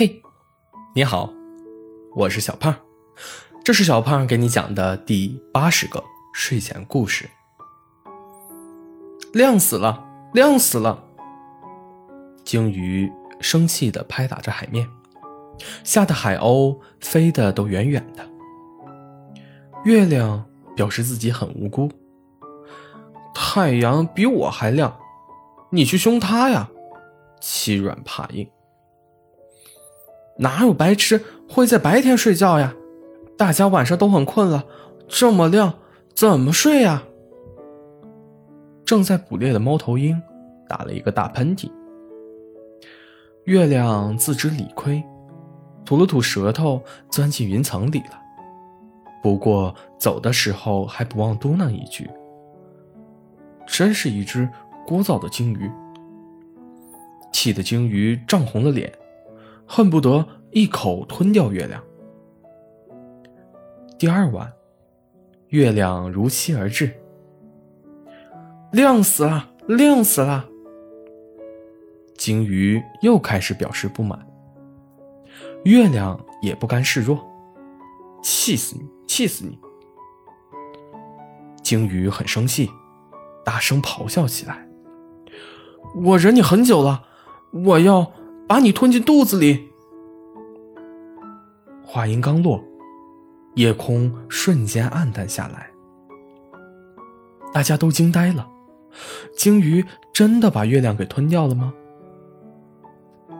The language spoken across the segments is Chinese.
嘿，你好，我是小胖，这是小胖给你讲的第八十个睡前故事。亮死了，亮死了！鲸鱼生气的拍打着海面，吓得海鸥飞的都远远的。月亮表示自己很无辜，太阳比我还亮，你去凶它呀！欺软怕硬。哪有白痴会在白天睡觉呀？大家晚上都很困了，这么亮怎么睡呀？正在捕猎的猫头鹰打了一个大喷嚏。月亮自知理亏，吐了吐舌头，钻进云层里了。不过走的时候还不忘嘟囔一句：“真是一只聒噪的鲸鱼。”气得鲸鱼涨红了脸。恨不得一口吞掉月亮。第二晚，月亮如期而至，亮死了，亮死了！鲸鱼又开始表示不满，月亮也不甘示弱，气死你，气死你！鲸鱼很生气，大声咆哮起来：“我忍你很久了，我要……”把你吞进肚子里。话音刚落，夜空瞬间暗淡下来，大家都惊呆了。鲸鱼真的把月亮给吞掉了吗？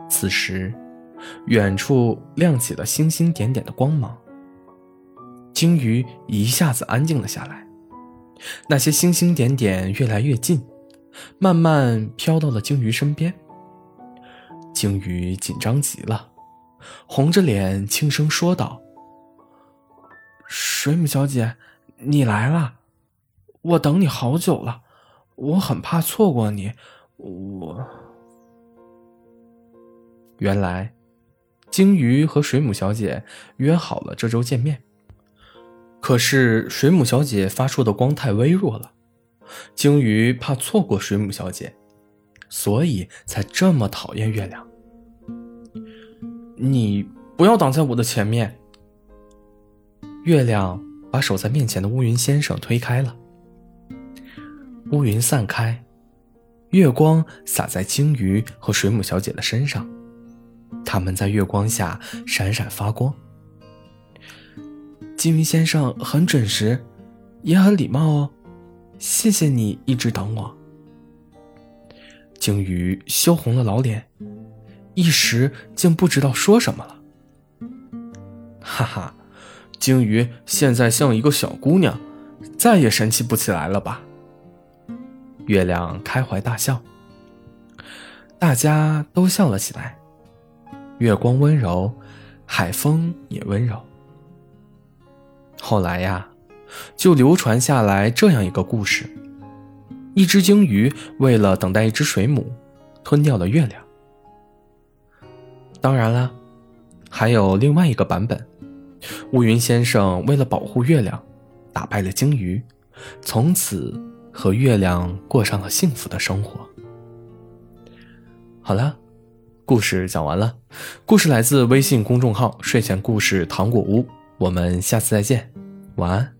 此时，远处亮起了星星点点的光芒。鲸鱼一下子安静了下来，那些星星点点越来越近，慢慢飘到了鲸鱼身边。鲸鱼紧张极了，红着脸轻声说道：“水母小姐，你来了，我等你好久了，我很怕错过你。我……原来，鲸鱼和水母小姐约好了这周见面。可是水母小姐发出的光太微弱了，鲸鱼怕错过水母小姐。”所以才这么讨厌月亮。你不要挡在我的前面。月亮把守在面前的乌云先生推开了，乌云散开，月光洒在鲸鱼和水母小姐的身上，他们在月光下闪闪发光。鲸鱼先生很准时，也很礼貌哦，谢谢你一直等我。鲸鱼羞红了老脸，一时竟不知道说什么了。哈哈，鲸鱼现在像一个小姑娘，再也神气不起来了吧？月亮开怀大笑，大家都笑了起来。月光温柔，海风也温柔。后来呀，就流传下来这样一个故事。一只鲸鱼为了等待一只水母，吞掉了月亮。当然了，还有另外一个版本：乌云先生为了保护月亮，打败了鲸鱼，从此和月亮过上了幸福的生活。好了，故事讲完了。故事来自微信公众号“睡前故事糖果屋”，我们下次再见，晚安。